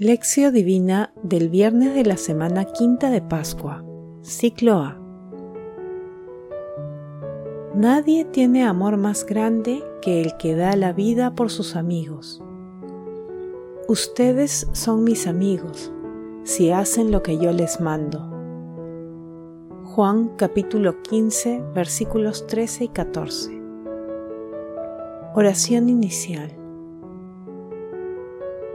Lección Divina del viernes de la semana quinta de Pascua, ciclo A. Nadie tiene amor más grande que el que da la vida por sus amigos. Ustedes son mis amigos si hacen lo que yo les mando. Juan capítulo 15 versículos 13 y 14. Oración inicial.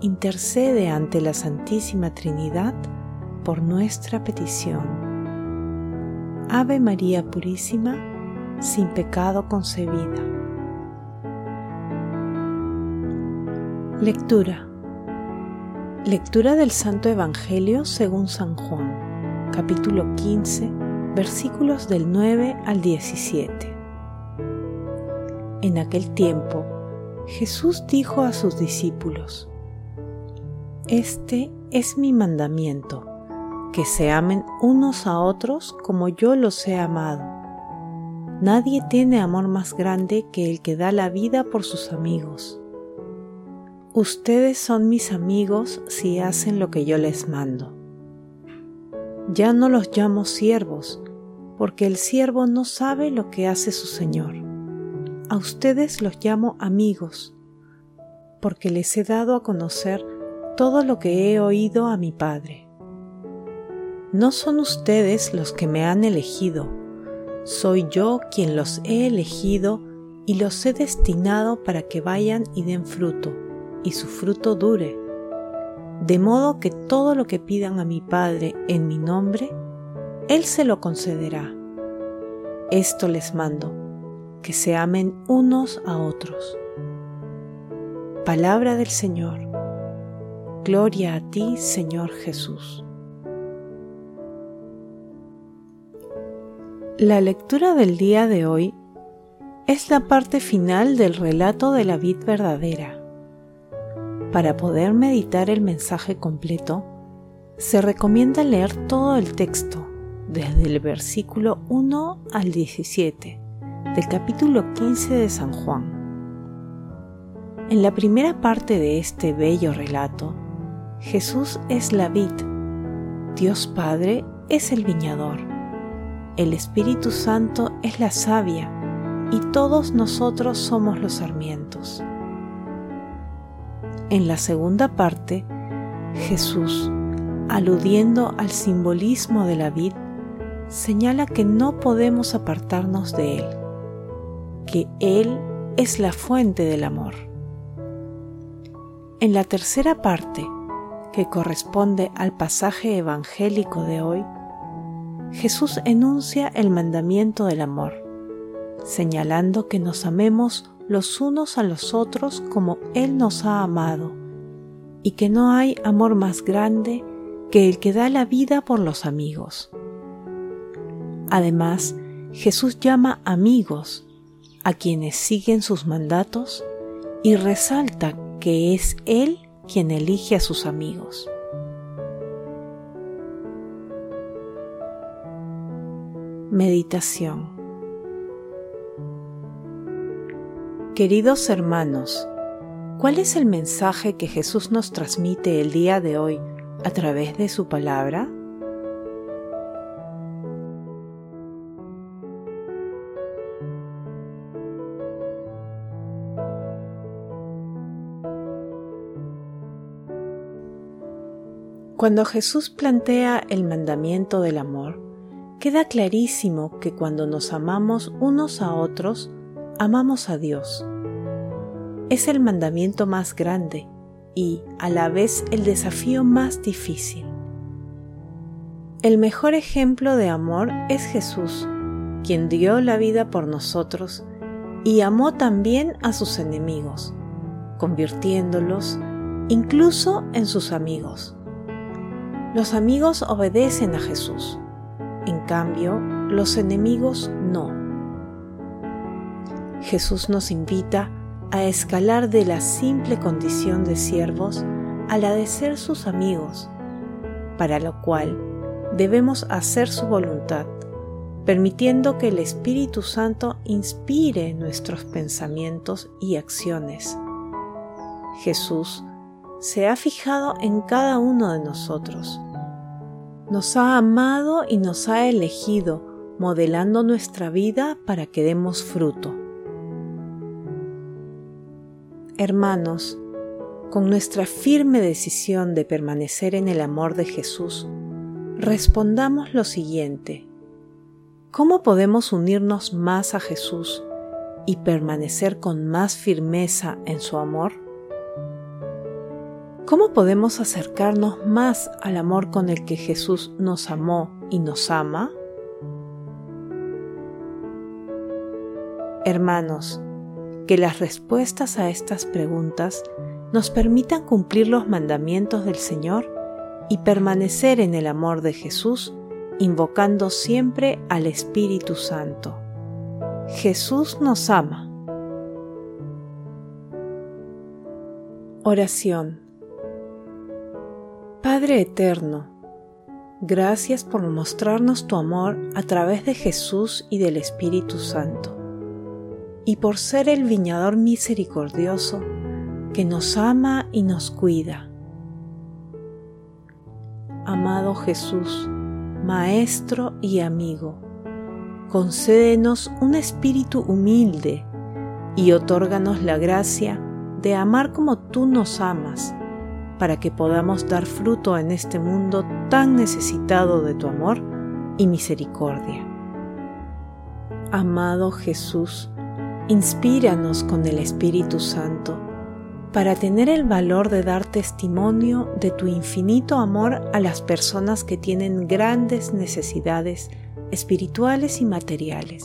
intercede ante la Santísima Trinidad por nuestra petición. Ave María Purísima, sin pecado concebida. Lectura. Lectura del Santo Evangelio según San Juan, capítulo 15, versículos del 9 al 17. En aquel tiempo, Jesús dijo a sus discípulos, este es mi mandamiento, que se amen unos a otros como yo los he amado. Nadie tiene amor más grande que el que da la vida por sus amigos. Ustedes son mis amigos si hacen lo que yo les mando. Ya no los llamo siervos, porque el siervo no sabe lo que hace su Señor. A ustedes los llamo amigos, porque les he dado a conocer todo lo que he oído a mi Padre. No son ustedes los que me han elegido, soy yo quien los he elegido y los he destinado para que vayan y den fruto, y su fruto dure, de modo que todo lo que pidan a mi Padre en mi nombre, Él se lo concederá. Esto les mando, que se amen unos a otros. Palabra del Señor. Gloria a ti, Señor Jesús. La lectura del día de hoy es la parte final del relato de la vid verdadera. Para poder meditar el mensaje completo, se recomienda leer todo el texto, desde el versículo 1 al 17 del capítulo 15 de San Juan. En la primera parte de este bello relato, Jesús es la vid, Dios Padre es el viñador, el Espíritu Santo es la savia y todos nosotros somos los sarmientos. En la segunda parte, Jesús, aludiendo al simbolismo de la vid, señala que no podemos apartarnos de Él, que Él es la fuente del amor. En la tercera parte, que corresponde al pasaje evangélico de hoy, Jesús enuncia el mandamiento del amor, señalando que nos amemos los unos a los otros como Él nos ha amado, y que no hay amor más grande que el que da la vida por los amigos. Además, Jesús llama amigos a quienes siguen sus mandatos y resalta que es Él quien elige a sus amigos. Meditación Queridos hermanos, ¿cuál es el mensaje que Jesús nos transmite el día de hoy a través de su palabra? Cuando Jesús plantea el mandamiento del amor, queda clarísimo que cuando nos amamos unos a otros, amamos a Dios. Es el mandamiento más grande y, a la vez, el desafío más difícil. El mejor ejemplo de amor es Jesús, quien dio la vida por nosotros y amó también a sus enemigos, convirtiéndolos incluso en sus amigos. Los amigos obedecen a Jesús, en cambio, los enemigos no. Jesús nos invita a escalar de la simple condición de siervos a la de ser sus amigos, para lo cual debemos hacer su voluntad, permitiendo que el Espíritu Santo inspire nuestros pensamientos y acciones. Jesús se ha fijado en cada uno de nosotros. Nos ha amado y nos ha elegido, modelando nuestra vida para que demos fruto. Hermanos, con nuestra firme decisión de permanecer en el amor de Jesús, respondamos lo siguiente. ¿Cómo podemos unirnos más a Jesús y permanecer con más firmeza en su amor? ¿Cómo podemos acercarnos más al amor con el que Jesús nos amó y nos ama? Hermanos, que las respuestas a estas preguntas nos permitan cumplir los mandamientos del Señor y permanecer en el amor de Jesús, invocando siempre al Espíritu Santo. Jesús nos ama. Oración Padre Eterno, gracias por mostrarnos tu amor a través de Jesús y del Espíritu Santo, y por ser el viñador misericordioso que nos ama y nos cuida. Amado Jesús, Maestro y amigo, concédenos un espíritu humilde y otórganos la gracia de amar como tú nos amas para que podamos dar fruto en este mundo tan necesitado de tu amor y misericordia. Amado Jesús, inspíranos con el Espíritu Santo para tener el valor de dar testimonio de tu infinito amor a las personas que tienen grandes necesidades espirituales y materiales.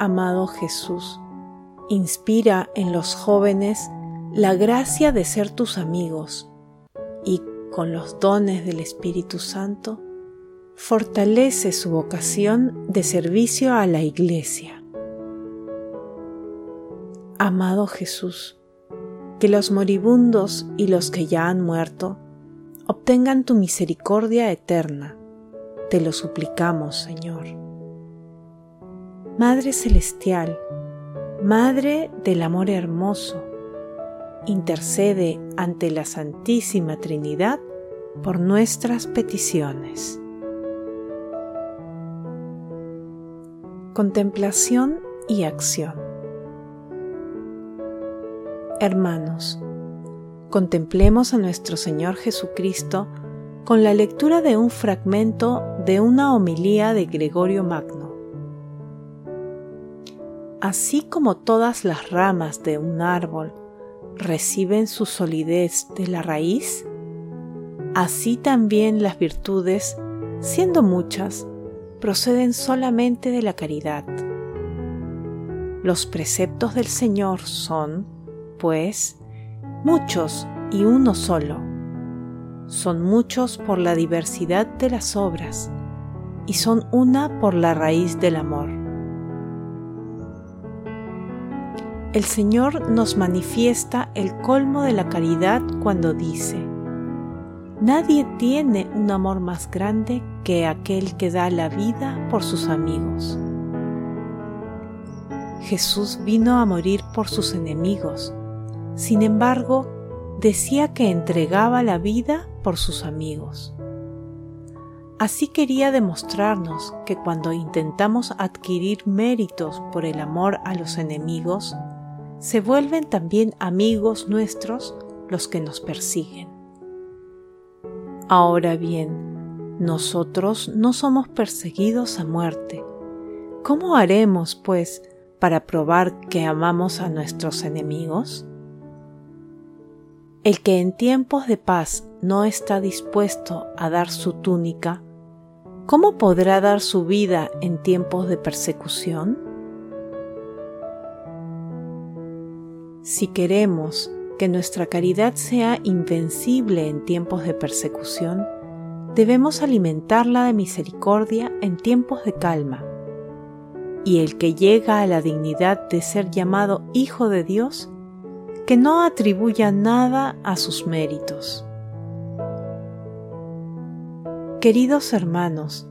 Amado Jesús, inspira en los jóvenes la gracia de ser tus amigos y con los dones del Espíritu Santo, fortalece su vocación de servicio a la Iglesia. Amado Jesús, que los moribundos y los que ya han muerto obtengan tu misericordia eterna. Te lo suplicamos, Señor. Madre Celestial, Madre del Amor Hermoso, intercede ante la Santísima Trinidad por nuestras peticiones. Contemplación y acción Hermanos, contemplemos a nuestro Señor Jesucristo con la lectura de un fragmento de una homilía de Gregorio Magno. Así como todas las ramas de un árbol reciben su solidez de la raíz, así también las virtudes, siendo muchas, proceden solamente de la caridad. Los preceptos del Señor son, pues, muchos y uno solo. Son muchos por la diversidad de las obras y son una por la raíz del amor. El Señor nos manifiesta el colmo de la caridad cuando dice, Nadie tiene un amor más grande que aquel que da la vida por sus amigos. Jesús vino a morir por sus enemigos, sin embargo, decía que entregaba la vida por sus amigos. Así quería demostrarnos que cuando intentamos adquirir méritos por el amor a los enemigos, se vuelven también amigos nuestros los que nos persiguen. Ahora bien, nosotros no somos perseguidos a muerte. ¿Cómo haremos, pues, para probar que amamos a nuestros enemigos? El que en tiempos de paz no está dispuesto a dar su túnica, ¿cómo podrá dar su vida en tiempos de persecución? Si queremos que nuestra caridad sea invencible en tiempos de persecución, debemos alimentarla de misericordia en tiempos de calma. Y el que llega a la dignidad de ser llamado Hijo de Dios, que no atribuya nada a sus méritos. Queridos hermanos,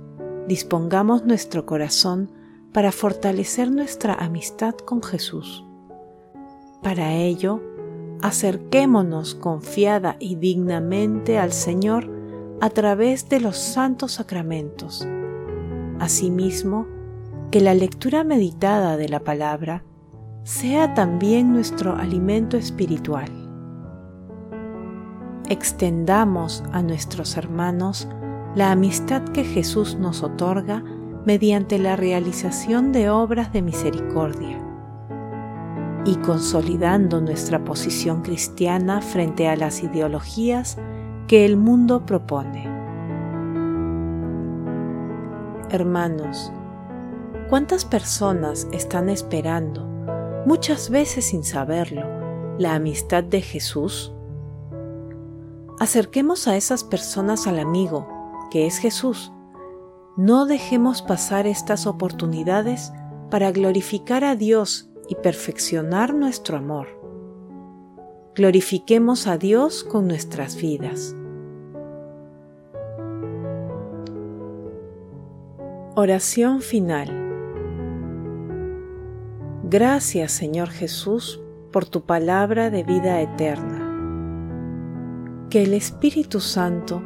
dispongamos nuestro corazón para fortalecer nuestra amistad con Jesús. Para ello, acerquémonos confiada y dignamente al Señor a través de los santos sacramentos. Asimismo, que la lectura meditada de la palabra sea también nuestro alimento espiritual. Extendamos a nuestros hermanos la amistad que Jesús nos otorga mediante la realización de obras de misericordia y consolidando nuestra posición cristiana frente a las ideologías que el mundo propone. Hermanos, ¿cuántas personas están esperando, muchas veces sin saberlo, la amistad de Jesús? Acerquemos a esas personas al amigo, que es Jesús. No dejemos pasar estas oportunidades para glorificar a Dios y perfeccionar nuestro amor. Glorifiquemos a Dios con nuestras vidas. Oración final. Gracias Señor Jesús por tu palabra de vida eterna. Que el Espíritu Santo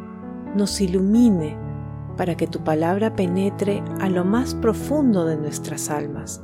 nos ilumine para que tu palabra penetre a lo más profundo de nuestras almas